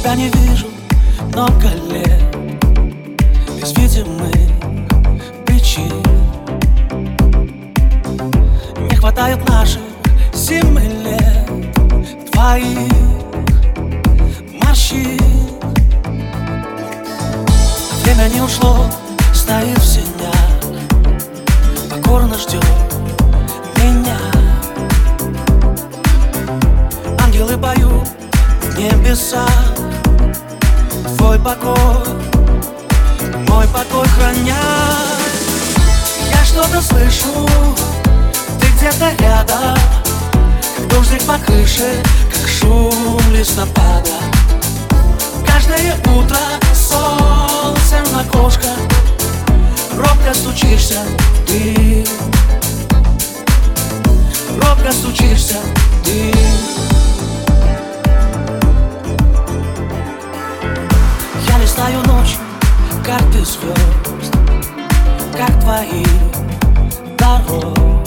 тебя не вижу много лет. Без видимых причин. Не хватает наших зимы лет. Твоих морщин. Время не ушло, стоит в сенях. Покорно ждет меня. Ангелы поют в Твой покой, мой покой храня Я что-то слышу, ты где-то рядом. Как дождик по крыше, как шум листопада Каждое утро солнце на окошко Робко стучишься ты карты звезд Как твои дорог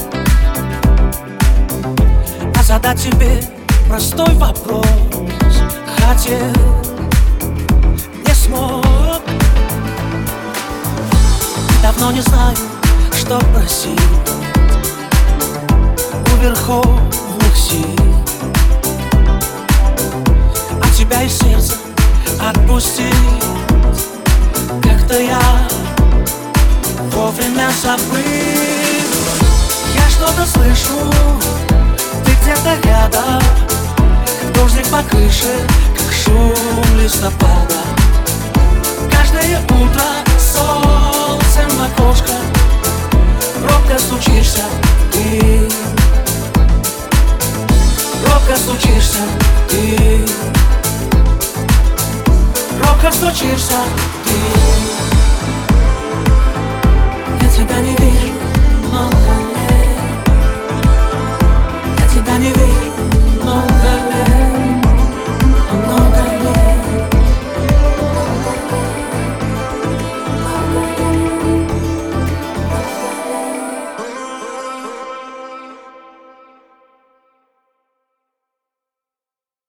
А задать тебе простой вопрос Хотел, не смог. Давно не знаю, что просить У верховных сил. А тебя из сердца отпустить Как-то я вовремя забыл. Я что-то слышу, ты где-то рядом. Дождик по крыше, как шум листопада. Каждое утро солнце на окошко Робко стучишься ты. Робко стучишься ты косочишься ты. Я тебя не вижу.